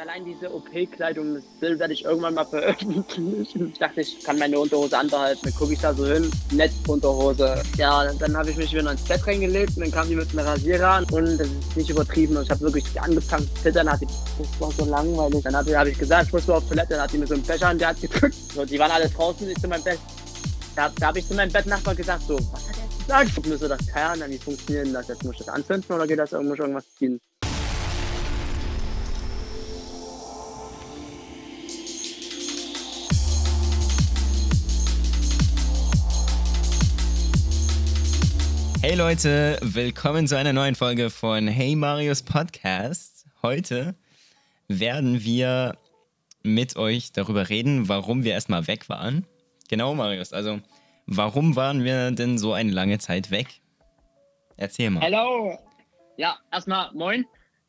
allein diese OP-Kleidung, das Bild werde ich irgendwann mal veröffentlichen. Ich dachte, ich kann meine Unterhose anbehalten. Dann gucke ich da so hin, Netzunterhose. Ja, dann habe ich mich wieder ins Bett reingelegt und dann kam die mit einem Rasierer an und das ist nicht übertrieben. Und ich habe wirklich angefangen zu zittern. Hat die, das war so langweilig. Dann habe ich gesagt, ich muss mal auf Toilette. Dann hat die mir so einen Becher in der Hand gedrückt. So, die waren alle draußen, ich zu meinem Bett. Da, da habe ich zu meinem Bettnachbar gesagt, so, was hat er gesagt? Ich muss so das Kern, wie funktioniert das jetzt? Muss ich das anzünden oder geht das irgendwo irgendwas ziehen? Hey Leute, willkommen zu einer neuen Folge von Hey Marius Podcast. Heute werden wir mit euch darüber reden, warum wir erstmal weg waren. Genau, Marius, also warum waren wir denn so eine lange Zeit weg? Erzähl mal. Hallo. Ja, erstmal moin.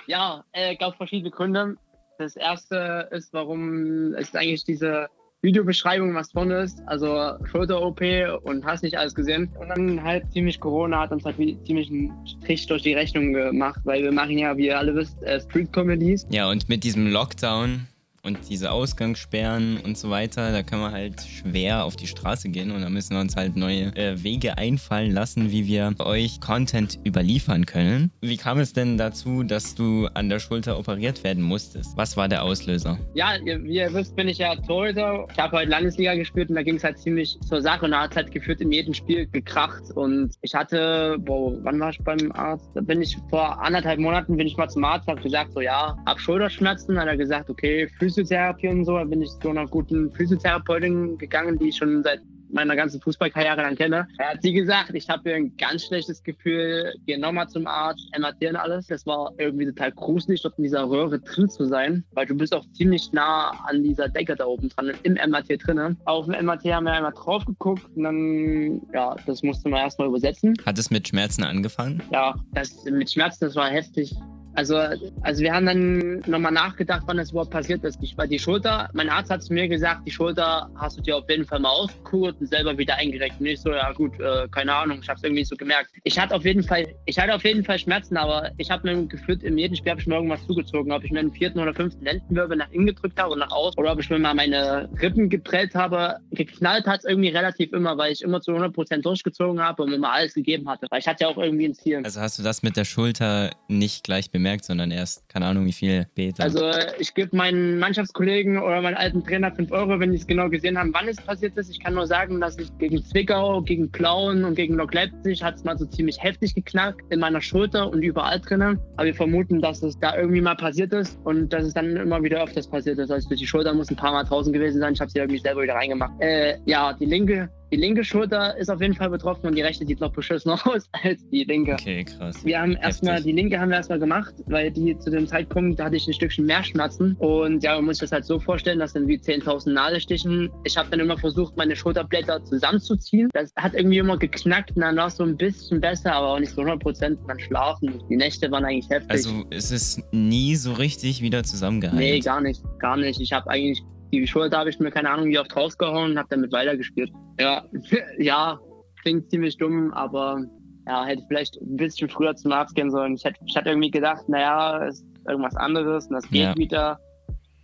Ja, äh, gab verschiedene Gründe. Das erste ist, warum es eigentlich diese Videobeschreibung, was drin ist. Also Schulter-OP und hast nicht alles gesehen. Und dann halt ziemlich Corona hat uns halt ziemlich einen Strich durch die Rechnung gemacht, weil wir machen ja, wie ihr alle wisst, äh, Street-Comedies. Ja, und mit diesem Lockdown und diese Ausgangssperren und so weiter, da kann man halt schwer auf die Straße gehen und da müssen wir uns halt neue äh, Wege einfallen lassen, wie wir euch Content überliefern können. Wie kam es denn dazu, dass du an der Schulter operiert werden musstest? Was war der Auslöser? Ja, wie ihr wisst, bin ich ja Torhüter. Ich habe heute Landesliga gespielt und da ging es halt ziemlich zur Sache und da hat es halt geführt in jedem Spiel gekracht und ich hatte, boah, wann war ich beim Arzt? Da bin ich vor anderthalb Monaten bin ich mal zum Arzt, habe gesagt so, ja, hab Schulterschmerzen, hat er gesagt, okay, Füße Physiotherapie und so. Bin ich zu einer guten Physiotherapeutin gegangen, die ich schon seit meiner ganzen Fußballkarriere dann kenne. Da hat sie gesagt, ich habe ein ganz schlechtes Gefühl, gehe nochmal zum Arzt, MRT und alles. Das war irgendwie total gruselig, dort in dieser Röhre drin zu sein, weil du bist auch ziemlich nah an dieser Decke da oben dran, im MRT drin. Auf dem MRT haben wir einmal drauf geguckt und dann, ja, das musste man erstmal übersetzen. Hat es mit Schmerzen angefangen? Ja, das mit Schmerzen, das war heftig. Also, also wir haben dann nochmal nachgedacht, wann das überhaupt passiert ist. Ich, weil die Schulter, mein Arzt hat zu mir gesagt, die Schulter hast du dir auf jeden Fall mal ausgekurt und selber wieder eingerechnet. Und ich so, ja gut, äh, keine Ahnung, ich habe es irgendwie so gemerkt. Ich hatte auf jeden Fall, ich hatte auf jeden Fall Schmerzen, aber ich habe mir gefühlt, in jedem Spiel habe ich mir irgendwas zugezogen. Ob ich mir einen vierten oder fünften Lendenwirbel nach innen gedrückt habe und nach außen oder ob ich mir mal meine Rippen geprellt habe. Geknallt hat es irgendwie relativ immer, weil ich immer zu 100% durchgezogen habe und immer alles gegeben hatte. Weil ich hatte ja auch irgendwie ein Ziel. Also hast du das mit der Schulter nicht gleich bemerkt? Bemerkt, sondern erst, keine Ahnung, wie viel später. Also ich gebe meinen Mannschaftskollegen oder meinen alten Trainer 5 Euro, wenn die es genau gesehen haben, wann es passiert ist. Ich kann nur sagen, dass ich gegen Zwickau, gegen Plauen und gegen Lok Leipzig hat es mal so ziemlich heftig geknackt in meiner Schulter und überall drinnen. Aber wir vermuten, dass es da irgendwie mal passiert ist und dass es dann immer wieder öfters passiert ist. Also durch die Schulter muss ein paar Mal draußen gewesen sein. Ich habe sie irgendwie selber wieder reingemacht. Äh, ja, die linke die linke Schulter ist auf jeden Fall betroffen und die rechte sieht noch beschissener aus als die linke. Okay, krass. Wir haben erstmal, die linke haben wir erstmal gemacht, weil die zu dem Zeitpunkt, da hatte ich ein Stückchen mehr Schmerzen. Und ja, man muss sich das halt so vorstellen, dass dann wie 10.000 Nadelstichen. Ich habe dann immer versucht, meine Schulterblätter zusammenzuziehen. Das hat irgendwie immer geknackt und dann war es so ein bisschen besser, aber auch nicht so 100 Prozent. Dann schlafen. Die Nächte waren eigentlich heftig. Also ist es nie so richtig wieder zusammengehalten? Nee, gar nicht. Gar nicht. Ich habe eigentlich die Schulter habe ich mir keine Ahnung wie oft rausgehauen und habe damit weitergespielt. Ja, ja, klingt ziemlich dumm, aber ja, hätte vielleicht ein bisschen früher zum Arzt gehen sollen. Ich hätte, ich hatte irgendwie gedacht, naja, ist irgendwas anderes und das geht ja. wieder.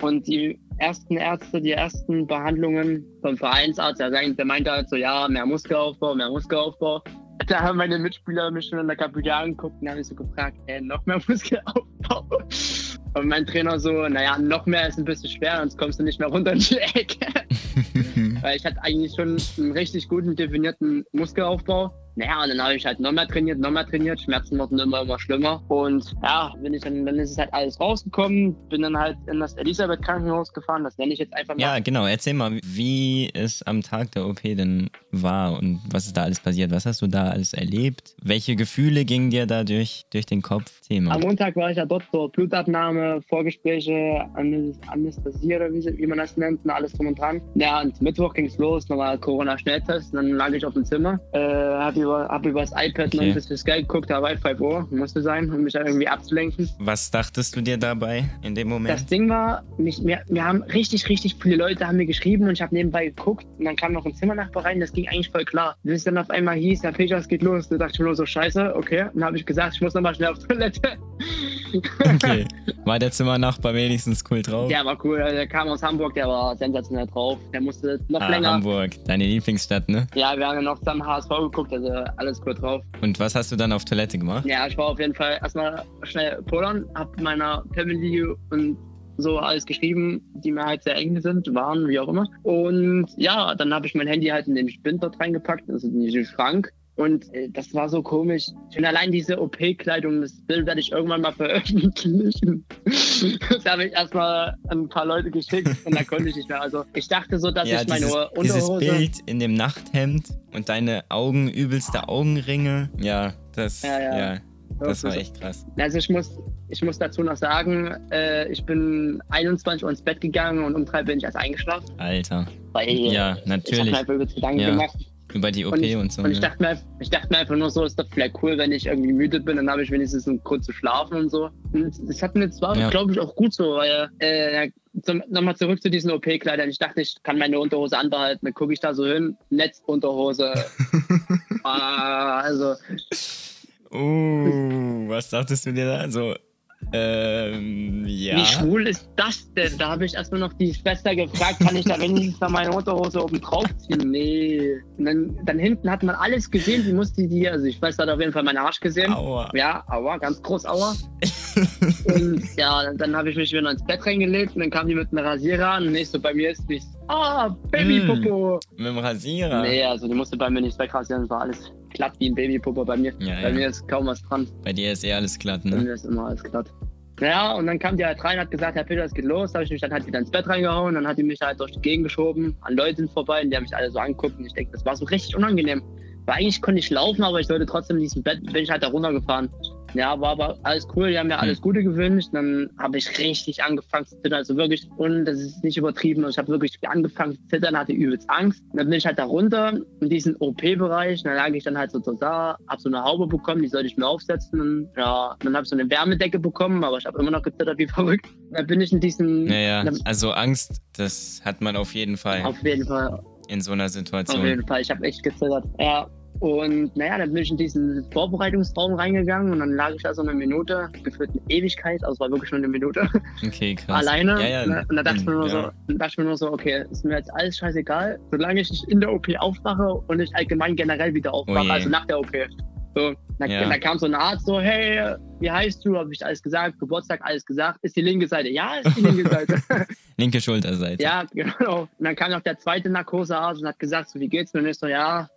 Und die ersten Ärzte, die ersten Behandlungen vom Vereinsarzt, der, der meinte halt so, ja, mehr Muskelaufbau, mehr Muskelaufbau. Da haben meine Mitspieler mich schon in der Kabine angeguckt und haben mich so gefragt, ey, noch mehr Muskelaufbau. Und mein Trainer so, naja, noch mehr ist ein bisschen schwer, sonst kommst du nicht mehr runter in die Ecke. Weil ich hatte eigentlich schon einen richtig guten definierten Muskelaufbau. Naja, und dann habe ich halt noch mehr trainiert, noch mehr trainiert. Schmerzen wurden immer, immer schlimmer. Und ja, bin ich dann, dann ist es halt alles rausgekommen. Bin dann halt in das Elisabeth Krankenhaus gefahren. Das nenne ich jetzt einfach mal. Ja, genau. Erzähl mal, wie es am Tag der OP denn war und was ist da alles passiert? Was hast du da alles erlebt? Welche Gefühle gingen dir da durch, durch den Kopf? Thema. Am Montag war ich ja dort zur Blutabnahme, Vorgespräche, Anästhesie oder wie, man das nennt und alles drum und dran. Ja, und Mittwoch ging es los, nochmal Corona-Schnelltest. Dann lag ich auf dem Zimmer, äh, habe über, hab über das iPad okay. noch ein bisschen Sky geguckt, da war 5 Uhr, musste sein, um mich da irgendwie abzulenken. Was dachtest du dir dabei in dem Moment? Das Ding war, mich, mir, mir haben richtig, richtig viele Leute haben mir geschrieben und ich habe nebenbei geguckt und dann kam noch ein Zimmernachbar rein, das ging eigentlich voll klar. Bis dann auf einmal hieß, Herr Peters geht los, da dachte ich mir nur so, scheiße, okay. Dann habe ich gesagt, ich muss nochmal schnell auf Toilette. Okay. War der Zimmernachbar wenigstens cool drauf? Der war cool, der kam aus Hamburg, der war sensationell drauf. Der musste noch ah, länger. Hamburg, deine Lieblingsstadt, ne? Ja, wir haben ja noch zusammen HSV geguckt, also alles cool drauf. Und was hast du dann auf Toilette gemacht? Ja, ich war auf jeden Fall erstmal schnell pullern, hab meiner Family und so alles geschrieben, die mir halt sehr eng sind, waren, wie auch immer. Und ja, dann habe ich mein Handy halt in den Spind dort reingepackt, also in den Schrank. Und äh, das war so komisch. Schon allein diese OP-Kleidung, das Bild werde ich irgendwann mal veröffentlichen. das habe ich erstmal an ein paar Leute geschickt und da konnte ich nicht mehr. Also ich dachte so, dass ja, ich meine dieses, Unterhose... Dieses Bild in dem Nachthemd und deine Augen, übelste Augenringe. Ja, das, Ja, ja. ja, das war echt krass. Also ich muss, ich muss dazu noch sagen, äh, ich bin 21 Uhr ins Bett gegangen und um drei bin ich erst eingeschlafen. Alter. Weil Ja, ich habe natürlich. mir übelst Gedanken Ja. gemacht. Über die OP Und ich, und so. und ich, dachte mir, ich dachte mir einfach nur so, ist doch vielleicht cool, wenn ich irgendwie müde bin, dann habe ich wenigstens einen Grund zu schlafen und so. Und das hat mir zwar, Ja. glaube ich, auch gut so, weil äh, nochmal zurück zu diesen OP-Kleidern. Ich dachte, ich kann meine Unterhose anbehalten, dann gucke ich da so hin, Netzunterhose. ah, also, Uh, was dachtest du dir da? So, ähm, ja. wie schwul ist das denn? Da habe ich erstmal noch die Schwester gefragt, kann ich da wenigstens noch meine Unterhose oben draufziehen? Nee. Und dann, dann hinten hat man alles gesehen, die musste die, also die Schwester hat auf jeden Fall meinen Arsch gesehen. Aua. Ja, aua, ganz groß aua. und ja, dann, dann habe ich mich wieder ins Bett reingelegt und dann kam die mit einem Rasierer an und ich so, bei mir ist nichts. Ah, Babypopo. Mit dem Rasierer. Nee, also die musste bei mir nicht wegrasieren, es war alles glatt wie ein Babypopo bei mir. Ja, bei ja. mir ist kaum was dran, Bei dir ist eh alles glatt, bei ne? mir ist immer alles glatt. Naja, und dann kam die halt rein, hat gesagt, Herr Peter, es geht los. Da habe ich mich dann halt wieder ins Bett reingehauen. Dann hat die mich halt durch die Gegend geschoben, an Leuten vorbei, und die haben mich alle so angeguckt. Und ich denke, das war so richtig unangenehm. Weil eigentlich konnte ich laufen, aber ich sollte trotzdem in diesem Bett, bin ich halt da runtergefahren. Ja, war aber alles cool, die haben mir alles Gute gewünscht. Dann habe ich richtig angefangen zu zittern, also wirklich, und das ist nicht übertrieben, ich habe wirklich angefangen zu zittern, hatte übelst Angst. Und dann bin ich halt da runter in diesen OP-Bereich, dann lag ich dann halt so da, habe so eine Haube bekommen, die sollte ich mir aufsetzen. Und, ja, dann habe ich so eine Wärmedecke bekommen, aber ich habe immer noch gezittert wie verrückt. Dann bin ich in diesen, Naja, dann, also Angst, das hat man auf jeden Fall auf jeden Fall, in so einer Auf Situation. jeden Fall, ich habe echt gezittert. Ja. Und naja, dann bin ich in diesen Vorbereitungsraum reingegangen und dann lag ich da so eine Minute, gefühlt eine Ewigkeit, also es war wirklich nur eine Minute, Okay, krass. alleine. Ja, ja, Ne? und da dachte ich mir nur ja. so, dann dachte ich mir nur so, okay, ist mir jetzt alles scheißegal, solange ich nicht in der OP aufwache und nicht allgemein generell wieder aufwache, Oh also nach der OP. So, da, da kam so ein Arzt so, hey, wie heißt du? Habe ich alles gesagt, Geburtstag alles gesagt. Ist die linke Seite? Ja, ist die linke Seite. Linke Schulterseite. Ja, genau. Und dann kam noch der zweite Narkosearzt und hat gesagt, so wie geht's mir? Und ich so, ja,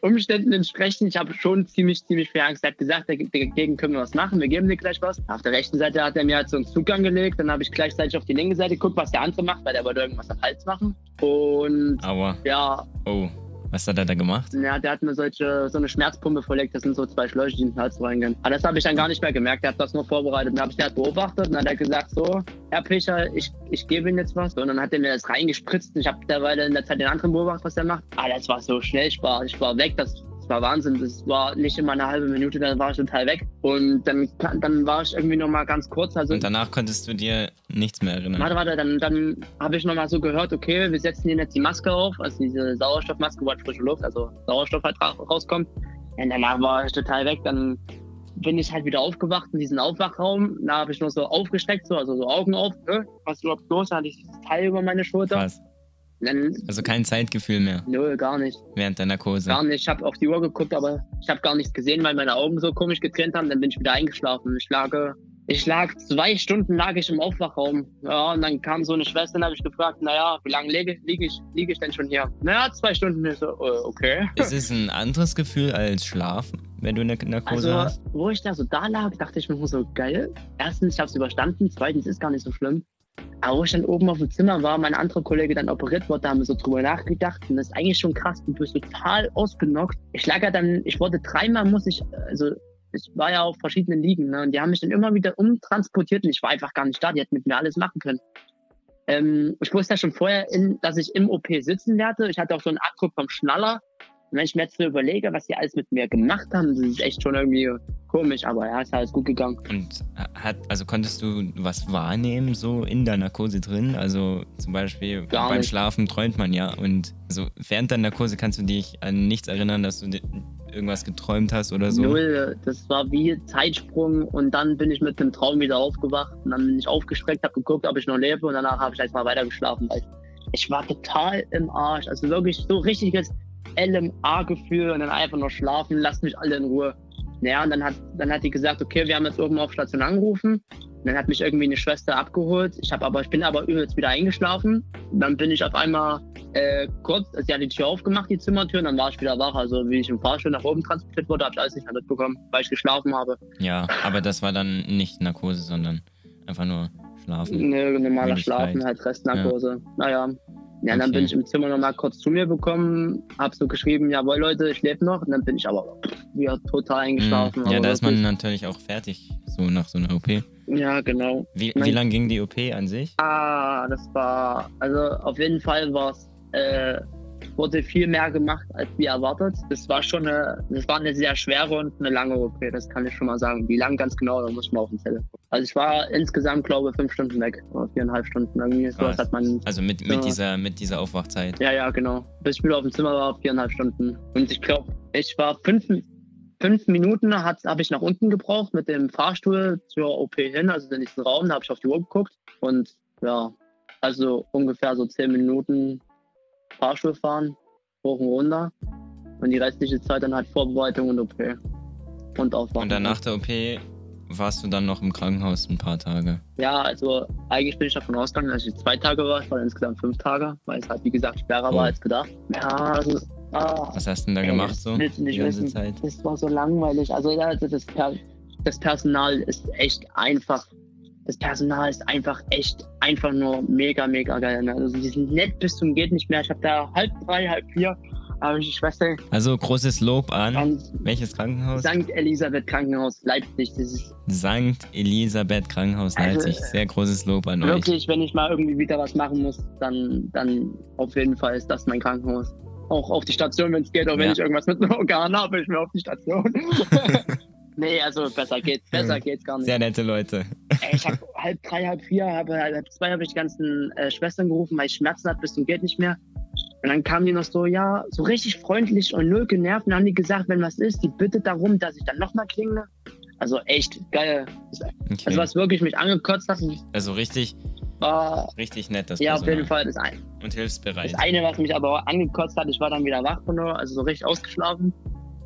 Umständen entsprechend. Ich habe schon ziemlich, ziemlich viel Angst. Er hat gesagt, dag- dagegen können wir was machen. Wir geben dir gleich was. Auf der rechten Seite hat er mir halt so einen Zug angelegt. Dann habe ich gleichzeitig auf die linke Seite geguckt, was der andere macht, weil der wollte irgendwas am Hals machen. Und Aua. ja, Oh, was hat er da gemacht? ja, der hat mir solche, so eine Schmerzpumpe verlegt. Das sind so zwei Schläuche, die in den Hals reingehen. Aber das habe ich dann gar nicht mehr gemerkt. Er hat das nur vorbereitet. Dann habe ich den halt beobachtet und dann hat er gesagt, so, Herr Pecher, ich, ich gebe Ihnen jetzt was. Und dann hat er mir das reingespritzt. Und ich habe derweil in der Zeit den anderen beobachtet, was er macht. Ah, das war so schnell. Ich war, ich war weg. Das, das war Wahnsinn. Das war nicht immer eine halbe Minute, dann war ich total weg. Und dann, dann war ich irgendwie noch mal ganz kurz. Also, Und danach konntest du dir nichts mehr erinnern. Warte, warte, dann, dann habe ich nochmal so gehört, okay, wir setzen hier jetzt die Maske auf, also diese Sauerstoffmaske, wo halt frische Luft, also Sauerstoff halt ra rauskommt. Und danach war ich total weg, dann bin ich halt wieder aufgewacht in diesen Aufwachraum. Da habe ich noch so aufgesteckt, so, also so Augen auf, ne? was ist überhaupt los? Dann hatte ich dieses Teil über meine Schulter. Krass. Dann, Also kein Zeitgefühl mehr nö, gar nicht. während der Narkose. Gar nicht. Ich habe auf die Uhr geguckt, aber ich habe gar nichts gesehen, weil meine Augen so komisch getrennt haben. Dann bin ich wieder eingeschlafen. Ich lag, ich lag zwei Stunden lag ich im Aufwachraum. Ja, und dann kam so eine Schwester und habe ich gefragt, naja, wie lange liege, liege, ich, liege ich denn schon hier? Naja, zwei Stunden. Ich so, äh, okay. Ist es ein anderes Gefühl als Schlafen, wenn du eine Narkose Also, hast? wo ich da so da lag, dachte ich mir so, geil. Erstens, ich habe es überstanden. Zweitens, ist gar nicht so schlimm. Aber ich dann oben auf dem Zimmer war, mein anderer Kollege dann operiert wurde, da haben wir so drüber nachgedacht. Und das ist eigentlich schon krass. Du bist total ausgenockt. Ich lag ja dann, ich wurde dreimal, muss ich, also ich war ja auf verschiedenen Ligen, ne? Und die haben mich dann immer wieder umtransportiert und ich war einfach gar nicht da. Die hätten mit mir alles machen können. Ähm, ich wusste ja schon vorher, in, dass ich im OP sitzen werde. Ich hatte auch schon einen Abdruck vom Schnaller. Und wenn ich mir jetzt so überlege, was die alles mit mir gemacht haben, das ist echt schon irgendwie komisch, aber ja, ist alles gut gegangen. Und hat, also konntest du was wahrnehmen, so in der Narkose drin? Also zum Beispiel Gar beim nicht. Schlafen träumt man ja. Und so während der Narkose kannst du dich an nichts erinnern, dass du irgendwas geträumt hast oder so? Null. Das war wie Zeitsprung und dann bin ich mit einem Traum wieder aufgewacht und dann bin ich aufgestreckt, habe geguckt, ob ich noch lebe und danach habe ich erstmal weiter geschlafen. Weil ich war total im Arsch. Also wirklich so richtiges LMA-Gefühl und dann einfach nur schlafen, lasst mich alle in Ruhe. Naja, und dann hat, dann hat die gesagt, okay, wir haben jetzt irgendwo auf Station angerufen. Und dann hat mich irgendwie eine Schwester abgeholt. Ich habe aber, ich bin aber übelst wieder eingeschlafen. Dann bin ich auf einmal äh, kurz, also sie hat die Tür aufgemacht, die Zimmertür, und dann war ich wieder wach. Also wie ich im Fahrstuhl nach oben transportiert wurde, habe ich alles nicht mehr mitbekommen, weil ich geschlafen habe. Ja, aber das war dann nicht Narkose, sondern einfach nur Schlafen. Nö, normaler. Schlafen, halt Restnarkose. Naja. Ja, dann Okay. bin ich im Zimmer nochmal kurz zu mir bekommen, hab so geschrieben, jawohl Leute, ich lebe noch. Und dann bin ich aber wieder total eingeschlafen. Mhm. Ja, da ist man natürlich auch fertig, so nach so einer OP. Ja, genau. Wie, wie lang ging die OP an sich? Ah, das war, also auf jeden Fall war es, äh, wurde viel mehr gemacht als wie erwartet. Das war schon eine, das war eine sehr schwere und eine lange OP, das kann ich schon mal sagen. Wie lang ganz genau, da muss ich mal auf den gucken. Also ich war insgesamt, glaube ich, fünf Stunden weg, oder viereinhalb Stunden. Irgendwie sowas hat man Also mit, Ja. mit, dieser, mit dieser Aufwachzeit. Ja, ja, genau. Bis ich wieder auf dem Zimmer war, viereinhalb Stunden. Und ich glaube, ich war fünf, fünf Minuten habe ich nach unten gebraucht mit dem Fahrstuhl zur OP hin, also in diesen Raum, da habe ich auf die Uhr geguckt. Und ja, also ungefähr so zehn Minuten Fahrstuhl fahren, hoch und runter. Und die restliche Zeit dann halt Vorbereitung und OP. Und Aufwachen. Und dann nach der OP warst du dann noch im Krankenhaus ein paar Tage. Ja, also eigentlich bin ich davon ausgegangen, dass ich zwei Tage war. Ich war insgesamt fünf Tage, weil es halt, wie gesagt, schwerer Oh. war als gedacht. Ja, also, ah, Was hast du denn da Ey, gemacht so? willst du nicht die ganze wissen. Zeit? Das war so langweilig. Also ja, das, das, per das Personal ist echt einfach. Das Personal ist einfach echt einfach nur mega, mega geil. Ne? Also die sind nett bis zum geht nicht mehr. Ich habe da halb drei, halb vier, habe ich die Schwester Also großes Lob an an welches Krankenhaus? St. Elisabeth Krankenhaus Leipzig. Das ist Sankt Elisabeth Krankenhaus Also, Leipzig. Sehr großes Lob an euch. wirklich, wenn ich mal irgendwie wieder was machen muss, dann, dann auf jeden Fall ist das mein Krankenhaus. Auch auf die Station, wenn es geht, auch wenn Ja. ich irgendwas mit einem Organ habe, ich mir auf die Station. nee, also besser geht's, besser geht's gar nicht. Sehr nette Leute. Ey, ich habe halb drei, halb vier, habe halb zwei habe ich die ganzen äh, Schwestern gerufen, weil ich Schmerzen hatte bis zum geht nicht mehr. Und dann kamen die noch so, ja, so richtig freundlich und null genervt. Und dann haben die gesagt, wenn was ist, die bittet darum, dass ich dann nochmal klingle. Also echt geil. Okay. Also was wirklich mich angekotzt hat, Also richtig, war richtig nett, das ja auf Personal. jeden Fall das, ein, Und hilfsbereit. das eine, was mich aber angekotzt hat, ich war dann wieder wach von nur, also so richtig ausgeschlafen.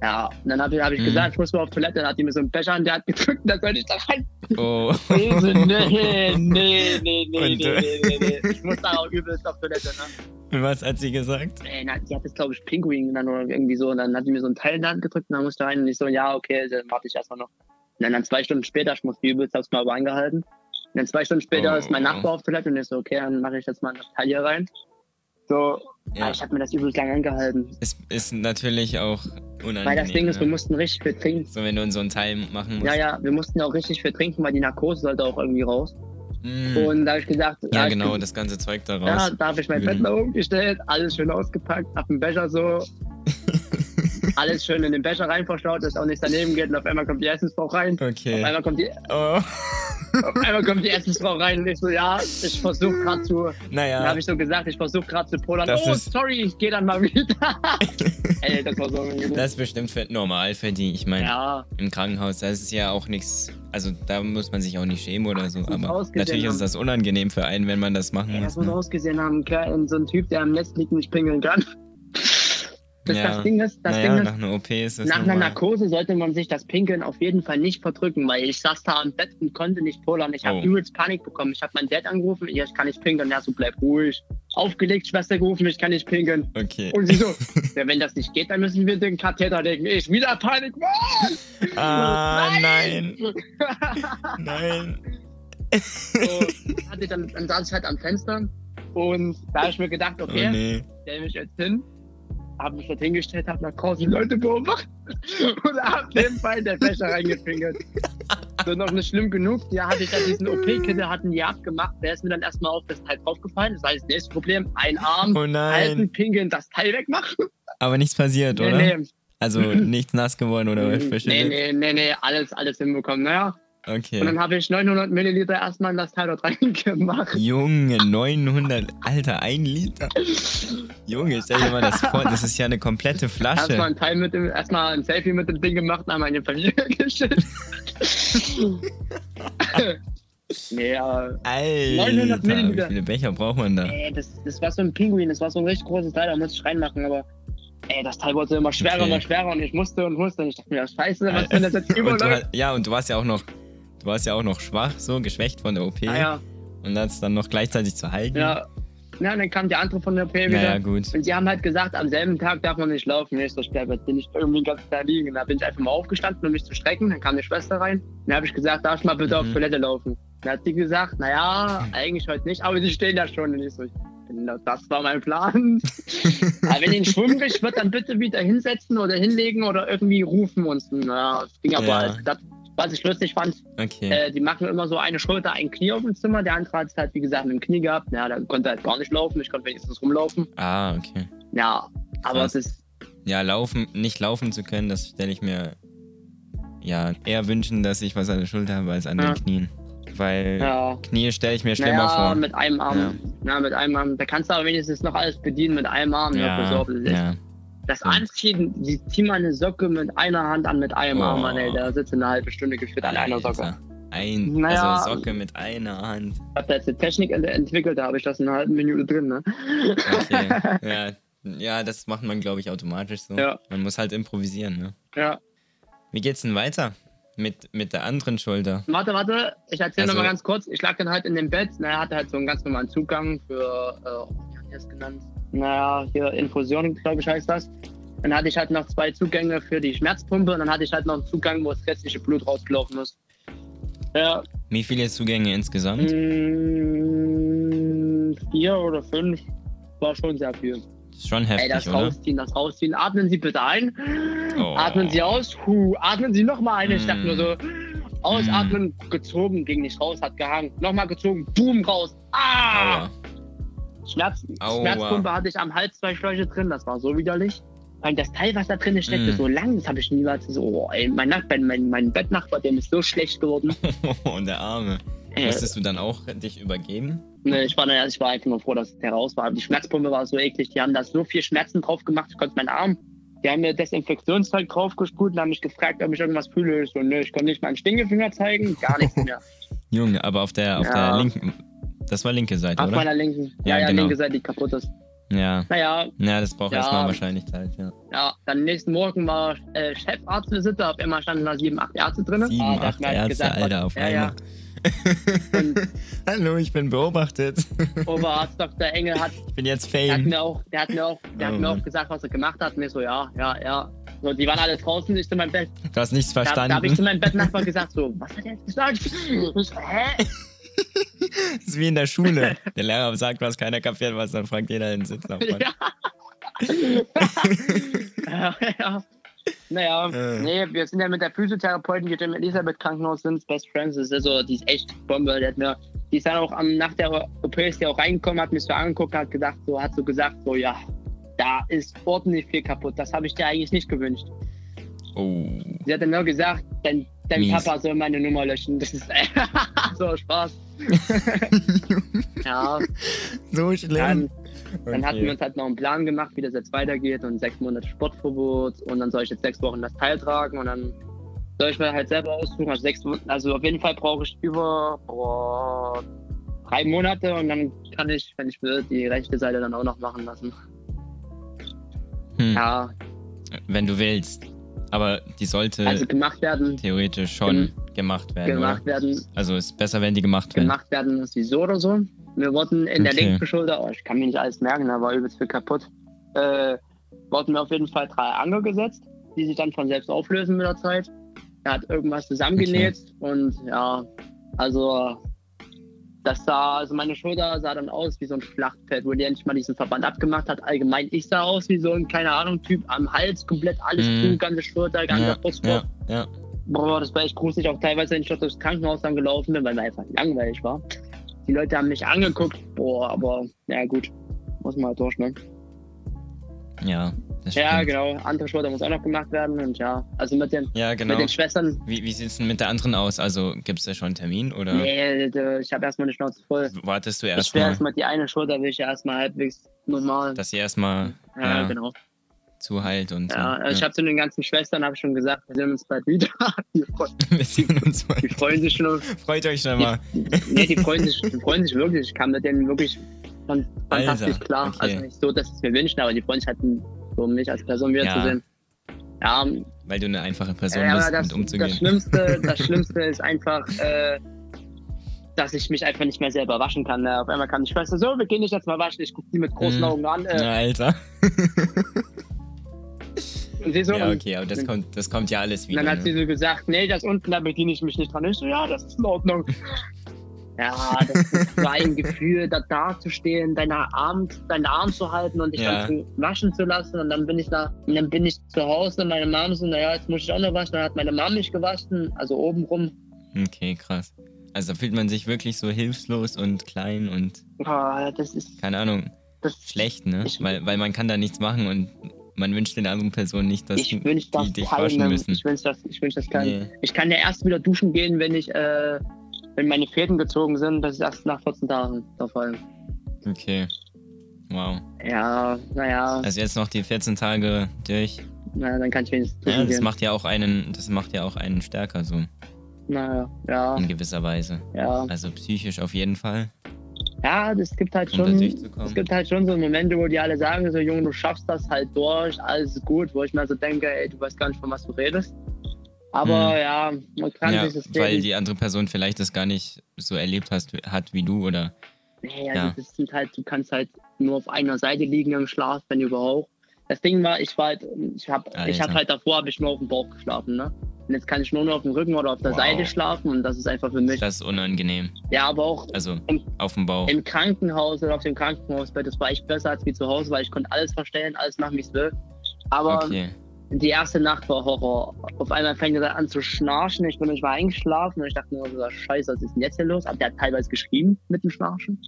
Ja, und dann habe ich, hab ich Mhm. gesagt, ich muss mal auf Toilette, dann hat die mir so einen Becher in der Hand gedrückt, da soll ich da rein Oh. Nee, nee, nee, nee, nee, nee, Und, nee, äh, nee, nee. Ich muss da auch übelst auf Toilette, ne? Und was hat sie gesagt? Ey, na, die hat das, glaube ich, Pinguin genannt oder irgendwie so. Und dann hat die mir so einen Teil in die Hand gedrückt und dann musste ich rein und ich so, ja, okay, dann warte ich erstmal noch. Und dann, dann zwei Stunden später, ich musste übelst, hab's mal angehalten. Und dann zwei Stunden später Oh. ist mein Nachbar auf Toilette und ich so, okay, dann mache ich jetzt mal das Teil hier rein. So, Ja. ja. ich habe mir das übelst lang angehalten. Es ist natürlich auch unangenehm. Weil das Ding ist, wir ne? mussten richtig viel trinken. So, wenn du in so einen Teil machen musst. Ja, ja, wir mussten auch richtig viel trinken, weil die Narkose sollte auch irgendwie raus. Mm. Und da habe ich gesagt, ja, ich genau, ge- das ganze Zeug da Ja, da habe ich mein Mhm. Bett mal umgestellt, alles schön ausgepackt, hab einen Becher so, alles schön in den Becher rein verstaut, dass auch nichts daneben geht und auf einmal kommt die Essensfrau rein. Auf Okay. einmal kommt die, Oh. auf einmal kommt die Essensfrau rein und ich so, ja, ich versuche gerade zu, dann Naja, habe ich so gesagt, ich versuche gerade zu polern, Das oh, ist- sorry, ich gehe dann mal wieder. Ey, das war so das ist bestimmt für, normal für die. Ich meine, Ja, im Krankenhaus, das ist ja auch nichts. Also da muss man sich auch nicht schämen oder so. Aber natürlich ist haben. das unangenehm für einen, wenn man das machen ey, muss. das muss Ne? ausgesehen haben, so ein Typ, der am Netz liegt und nicht pingeln kann. Das, Ja. das Ding ist, das naja, Ding ist, nach einer OP ist das Nach einer normal. Narkose sollte man sich das Pinkeln auf jeden Fall nicht verdrücken, weil ich saß da am Bett und konnte nicht pullern. Ich habe Oh. übelst Panik bekommen. Ich habe meinen Dad angerufen, ja, ich kann nicht pinkeln. Ja, so bleib ruhig. Aufgelegt, Schwester gerufen, ich kann nicht pinkeln. Okay. Und sie so, ja, wenn das nicht geht, dann müssen wir den Katheter legen. Ich wieder Panik. Was? Ah, nein. Nein. So, hatte dann, dann saß ich halt am Fenster und da habe ich mir gedacht, Oh okay, nee. stell mich jetzt hin, habe mich dort hingestellt, habe nach draußen Leute beobachtet und hab nebenbei der Fächer reingefingert. So noch nicht schlimm genug. Ja, hatte ich dann diesen OP-Kittel, hatten die abgemacht. Der ist mir dann erstmal auf das Teil draufgefallen. Das heißt, das nächste Problem, ein Arm, Oh halten, pinkeln, das Teil wegmachen. Aber nichts passiert, oder? Nee, nee. Also nichts nass geworden oder nee, verschüttet? nee, nee, nee, alles, alles hinbekommen. Naja, Okay. Und dann habe ich 900 Milliliter erstmal in das Teil dort reingemacht. Junge, 900, Alter, ein Liter. Junge, stell dir mal das vor, das ist ja eine komplette Erstmal Flasche. ein Teil mit dem, erstmal ein Selfie mit dem Ding gemacht und an meine Familie geschickt. nee, aber Alter, 900 wie Milliliter. viele Becher braucht man da? ey, das, das war so ein Pinguin, das war so ein richtig großes Teil, da musste ich reinmachen, aber ey, das Teil wurde immer schwerer Okay. und schwerer und ich musste und musste und ich dachte mir, scheiße, was wenn das jetzt Und hast- ja, und du warst ja auch noch, du warst ja auch noch schwach, so geschwächt von der OP. Ah, ja, Und das dann noch gleichzeitig zu halten. ja. Ja, dann kam die andere von der OP wieder. Naja, gut. Und die haben halt gesagt, am selben Tag darf man nicht laufen. Ich so, Stefan, bin ich irgendwie ganz da liegen. Da bin ich einfach mal aufgestanden, um mich zu strecken. Dann kam die Schwester rein. Dann habe ich gesagt, darf ich mal bitte Mhm. auf Toilette laufen? Dann hat sie gesagt, naja, eigentlich heute nicht, aber sie stehen da schon. Und ich so, genau das war mein Plan. aber wenn Schwung kriegt, wird dann bitte wieder hinsetzen oder hinlegen oder irgendwie rufen uns. Naja, das ging aber Ja. als das, was ich lustig fand, Okay. äh, die machen immer so eine Schulter, ein Knie auf dem Zimmer. Der andere hat es halt, wie gesagt, mit dem Knie gehabt. Ja, der konnte halt gar nicht laufen. Ich konnte wenigstens rumlaufen. Ah, okay. Ja, aber Krass. es ist, Ja, laufen, nicht laufen zu können, das stelle ich mir ja eher wünschen, dass ich was an der Schulter habe als an Ja. den Knien. Weil ja. Knie stelle ich mir schlimmer naja, vor. mit einem Arm. Ja. Ja. mit einem Arm. Da kannst du aber wenigstens noch alles bedienen mit einem Arm. Ja, ja, das. Anziehen, die ziehen mal eine Socke mit einer Hand an mit einem Oh. Arm an, ey. Da sitzt eine halbe Stunde gefühlt an einer Socke. Ein, Naja. also Socke mit einer Hand. Ich hab da jetzt eine Technik ent- entwickelt, da habe ich das in einer halben Minute drin, ne? Okay. ja. ja, das macht man, glaube ich, automatisch so. Ja. Man muss halt improvisieren, ne? Ja. Wie geht's denn weiter? Mit, mit der anderen Schulter. Warte, warte, ich erzähle Also- noch mal ganz kurz. Ich lag dann halt in dem Bett. Na, er hatte halt so einen ganz normalen Zugang für, äh, wie haben die das genannt? Naja, hier Infusion, glaube ich, heißt das. Dann hatte ich halt noch zwei Zugänge für die Schmerzpumpe und dann hatte ich halt noch einen Zugang, wo das restliche Blut rausgelaufen ist. Ja, Wie viele Zugänge insgesamt? mh, vier oder fünf war schon sehr viel. Das ist schon Ey, heftig, das oder? rausziehen, das rausziehen. Atmen Sie bitte ein. Oh. Atmen Sie aus. Huh. Atmen Sie nochmal ein. Ich dachte nur so, ausatmen, gezogen, ging nicht raus, hat gehangen. Nochmal gezogen, boom, raus. Ah! Aua. Schmerz, Aua. Schmerzpumpe hatte ich am Hals zwei Schläuche drin, das war so widerlich. Weil das Teil, was da drin steckt, Mm. ist so lang, das habe ich niemals so. Oh, ey, mein, Nachbar, mein, mein Bettnachbar, dem ist so schlecht geworden. Und der Arme. Äh, Musstest du dann auch dich übergeben? ne, ich, war, naja, ich war einfach nur froh, dass der raus war. Die Schmerzpumpe war so eklig, die haben da so viel Schmerzen drauf gemacht, ich konnte meinen Arm. Die haben mir Desinfektionszeug draufgespult und haben mich gefragt, ob ich irgendwas fühle. Ich so, ne, ich konnte nicht meinen Stinkefinger zeigen, gar nichts mehr. Junge, aber auf der, auf Ja. der linken. Das war linke Seite, Auf oder? meiner linken, Ja, ja, genau. linke Seite, die kaputt ist. Ja. Naja, Ja, das braucht Ja. erstmal wahrscheinlich Zeit, ja. Ja, dann nächsten Morgen war äh, Chefarztvisite, auf einmal standen da sieben, acht Ärzte drin. Sieben, Ah, acht Ärzte, gesagt, Alter, auf ja, einmal. Ja. Hallo, ich bin beobachtet. Oberarzt Dr. Engel hat, Ich bin jetzt der hat Fame. mir auch, der hat mir auch, der Oh hat mir auch gesagt, was er gemacht hat. Und ich so, ja, ja, ja. So, die waren alle draußen, ich zu meinem Bett. Du hast nichts Da, da habe ich zu verstanden. meinem Bettnachbar gesagt, so, was hat er jetzt gesagt? Ich hä? Das ist wie in der Schule. Der Lehrer sagt was, keiner kapiert was, dann fragt jeder den Sitznachbarn. Ja. ja, ja. Naja, Äh. nee, wir sind ja mit der Physiotherapeutin, die im Elisabeth Krankenhaus sind, Best Friends, das ist so, die ist echt Bombe. Die, hat mir, die ist dann auch am, nach der OP ist die auch reingekommen, hat mich so angeguckt, hat gedacht, so, hat so gesagt, so, ja, da ist ordentlich viel kaputt. Das habe ich dir eigentlich nicht gewünscht. Oh. Sie hat dann nur gesagt, dein, dein Mies. Papa soll meine Nummer löschen. Das ist so Spaß. ja, So schlimm. dann, dann hatten wir Okay. uns halt noch einen Plan gemacht, wie das jetzt weitergeht und sechs Monate Sportverbot und dann soll ich jetzt sechs Wochen das Teil tragen und dann soll ich mir halt selber aussuchen. Also, sechs, also auf jeden Fall brauche ich über boah, drei Monate und dann kann ich, wenn ich will, die rechte Seite dann auch noch machen lassen. Hm. Ja, Wenn du willst. Aber die sollte also gemacht werden, theoretisch schon gemacht werden, gemacht oder? werden, Also ist besser, wenn die gemacht werden. gemacht werden ist die so oder so. Wir wurden in der Okay. linken Schulter, oh, ich kann mir nicht alles merken, da war übelst viel kaputt. Äh, wurden mir auf jeden Fall drei Anker gesetzt, die sich dann von selbst auflösen mit der Zeit. Er hat irgendwas zusammengenäht und ja, also das sah, also meine Schulter sah dann aus wie so ein Schlachtfeld, wo die endlich mal diesen Verband abgemacht hat. Allgemein, ich sah aus wie so ein, keine Ahnung, Typ am Hals, komplett alles Mhm. zu, ganze Schulter, ganzer Ja, Brustkorb. ja, ja. Boah, das war echt gruselig, auch teilweise, wenn ich durchs Krankenhaus dann gelaufen bin, weil mir einfach langweilig war. Die Leute haben mich angeguckt, boah, aber ja gut, muss man halt durch, ne? Ja. Ja, genau. Andere Schulter muss auch noch gemacht werden und ja, also mit den, Ja, genau. mit den Schwestern. Wie, wie sieht es denn mit der anderen aus? Also gibt es da schon einen Termin oder Nee, ich habe erstmal eine Schnauze voll. wartest du Ich will erstmal, erstmal die eine Schulter, will ich ja erstmal halbwegs normal. dass sie erstmal ja, ja, genau. zuheilt und Ja, so? also ich habe zu den ganzen Schwestern habe ich schon gesagt, wir sehen uns bald wieder. Die, Wir sehen uns mal. die freuen sich schon. Freut euch schon mal. Nee, die freuen sich, die freuen sich wirklich. Ich kam mit denen wirklich fan- fantastisch Alter, klar. okay. Also nicht so, dass sie es mir wünschen, aber die freuen sich halt so, um mich als Person Ja, wiederzusehen. Ja, Weil du eine einfache Person ja, bist, das, mit umzugehen. das Schlimmste, das Schlimmste ist einfach, äh, dass ich mich einfach nicht mehr selber waschen kann. Ne? Auf einmal kann die Schwester so, wir gehen dich jetzt mal waschen. Ich gucke die mit großen Mhm. Augen an. Äh, Na, Alter. und sie so, Ja, okay, aber das kommt, das kommt ja alles wieder. dann hat sie Ne? so gesagt, nee, das unten, da bediene ich mich nicht dran. Ich so, ja, das ist in Ordnung. Ja, das ist so ein Gefühl, da dazustehen, deine Arm, deinen Arm zu halten und dich Ja. dann waschen zu lassen. Und dann bin ich da, und dann bin ich zu Hause und meine Mom so, naja, jetzt muss ich auch noch waschen. Dann hat meine Mom mich gewaschen, also obenrum. Okay, krass. Also da fühlt man sich wirklich so hilflos und klein und, Ah, das ist, keine Ahnung, das, schlecht, ne? Ich- weil, weil man kann da nichts machen und man wünscht den anderen Personen nicht, dass ich wünsche das die dich waschen müssen. Ich wünsche das, ich wünsch das keinem. Nee. Ich kann ja erst wieder duschen gehen, wenn ich, äh, wenn meine Fäden gezogen sind. Das ist erst nach 14 Tagen der Fall. Okay. Wow. Ja, naja, Also jetzt noch die 14 Tage durch. na, dann kann ich wenigstens Ja, das gehen. macht ja auch einen, das macht ja auch einen stärker so, Naja, ja, in gewisser Weise. ja. Also psychisch auf jeden Fall, Ja, es gibt halt um schon, es gibt halt schon so Momente, wo die alle sagen, so Junge, du schaffst das halt durch, alles ist gut, wo ich mir so denke, ey, du weißt gar nicht, von was du redest. Aber Hm. ja, man kann Ja, sich das weil die andere Person vielleicht das gar nicht so erlebt hast, hat wie du oder Naja, Ja. das sind halt, du kannst halt nur auf einer Seite liegen im Schlaf, wenn überhaupt. Das Ding war, ich war halt, ich hab, ich hab halt davor habe ich nur auf dem Bauch geschlafen, ne? Und jetzt kann ich nur noch auf dem Rücken oder auf der Wow. Seite schlafen und das ist einfach für mich. das ist unangenehm. Ja, aber auch Also Im- auf dem Bauch. im Krankenhaus oder auf dem Krankenhausbett, das war echt besser als wie zu Hause, weil ich konnte alles verstellen, alles machen, wie ich will. Aber Okay. Die erste Nacht war Horror. Auf einmal fängt er an zu schnarchen. Ich bin nicht mal eingeschlafen und ich dachte mir so, scheiße, was ist denn jetzt hier los? Aber der hat teilweise geschrieben mit dem Schnarchen.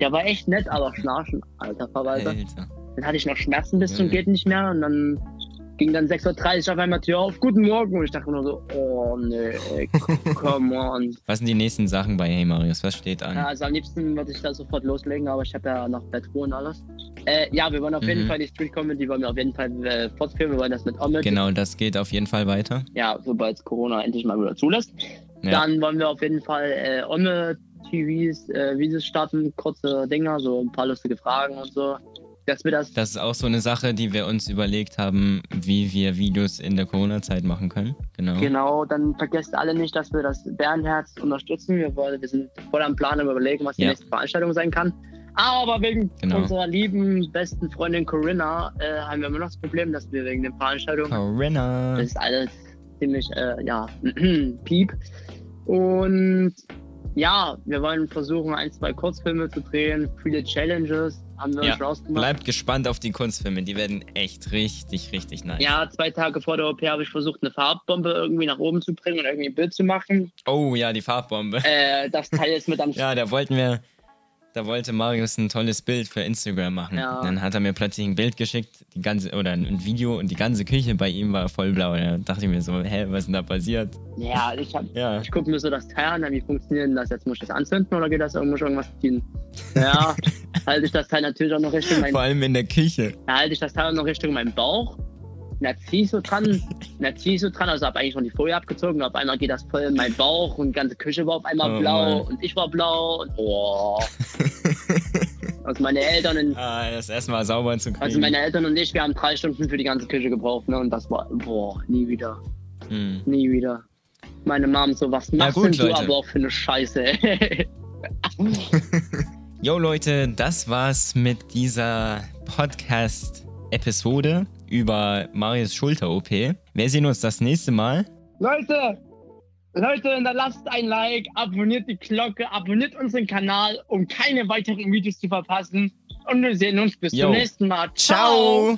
Der war echt nett, aber schnarchen, alter Verwalter. Alter. Dann hatte ich noch Schmerzen bis zum Ja. geht nicht mehr und dann ging dann 6.30 Uhr auf einmal Tür auf, guten Morgen. Und ich dachte nur so, oh nee, ey, come on. Was sind die nächsten Sachen bei Hey Marius? Was steht an? Ja, also am liebsten würde ich da sofort loslegen, aber ich habe ja noch Bettruhe und alles. Äh, ja, wir wollen auf jeden Mhm. Fall die Street Comedy, wollen wir auf jeden Fall äh, fortführen. Wir wollen das mit Omelette. Genau, das geht auf jeden Fall weiter. Ja, sobald Corona endlich mal wieder zulässt. Ja. Dann wollen wir auf jeden Fall äh, Omme-TVs, äh, Videos starten, kurze Dinger, so ein paar lustige Fragen und so. Dass wir das, Das ist auch so eine Sache, die wir uns überlegt haben, wie wir Videos in der Corona-Zeit machen können. Genau. genau, dann vergesst alle nicht, dass wir das Bärenherz unterstützen. Wir, wollen, wir sind voll am Plan am überlegen, was die Ja. nächste Veranstaltung sein kann. Aber wegen Genau. unserer lieben besten Freundin Corinna äh, haben wir immer noch das Problem, dass wir wegen den Veranstaltungen Corinna. Das ist alles ziemlich, äh, ja, piep. Und ja, wir wollen versuchen, ein, zwei Kurzfilme zu drehen, viele Challenges haben wir Ja, uns rausgemacht. Bleibt gespannt auf die Kunstfilme, die werden echt richtig, richtig nice. Ja, zwei Tage vor der OP habe ich versucht, eine Farbbombe irgendwie nach oben zu bringen und irgendwie ein Bild zu machen. Oh ja, die Farbbombe. Äh, das Teil ist mit am Ja, da wollten wir, da wollte Marius ein tolles Bild für Instagram machen. Ja. Dann hat er mir plötzlich ein Bild geschickt, die ganze, oder ein Video und die ganze Küche bei ihm war voll blau. Da dachte ich mir so, hä, was ist denn da passiert? Ja, ich, hab, Ja. ich gucke mir so das Teil an, wie funktioniert denn das jetzt? Muss ich das anzünden oder geht das irgendwo schon irgendwas ziehen? Ja, halte ich das Teil natürlich auch noch Richtung meinen Vor allem in der Küche. Halte ich das Teil noch Richtung meinen Bauch. Und da ziehe ich so dran. Und da ziehe ich so dran. Also habe eigentlich schon die Folie abgezogen. Auf einmal geht das voll in meinen Bauch und die ganze Küche war auf einmal Oh blau. Mann. Und ich war blau. Und oh. also meine Eltern und, Ah, das erstmal sauber zu kriegen. also meine Eltern und ich, wir haben drei Stunden für die ganze Küche gebraucht. Ne? Und das war, boah, nie wieder. Hm. Nie wieder. Meine Mom so, was machst gut, denn du Leute. aber auch für eine Scheiße? ey? Jo Leute, das war's mit dieser Podcast-Episode über Marius Schulter-OP. Wir sehen uns das nächste Mal. Leute, Leute, hinterlasst ein Like, abonniert die Glocke, abonniert unseren Kanal, um keine weiteren Videos zu verpassen. Und wir sehen uns bis Jo. zum nächsten Mal. Ciao.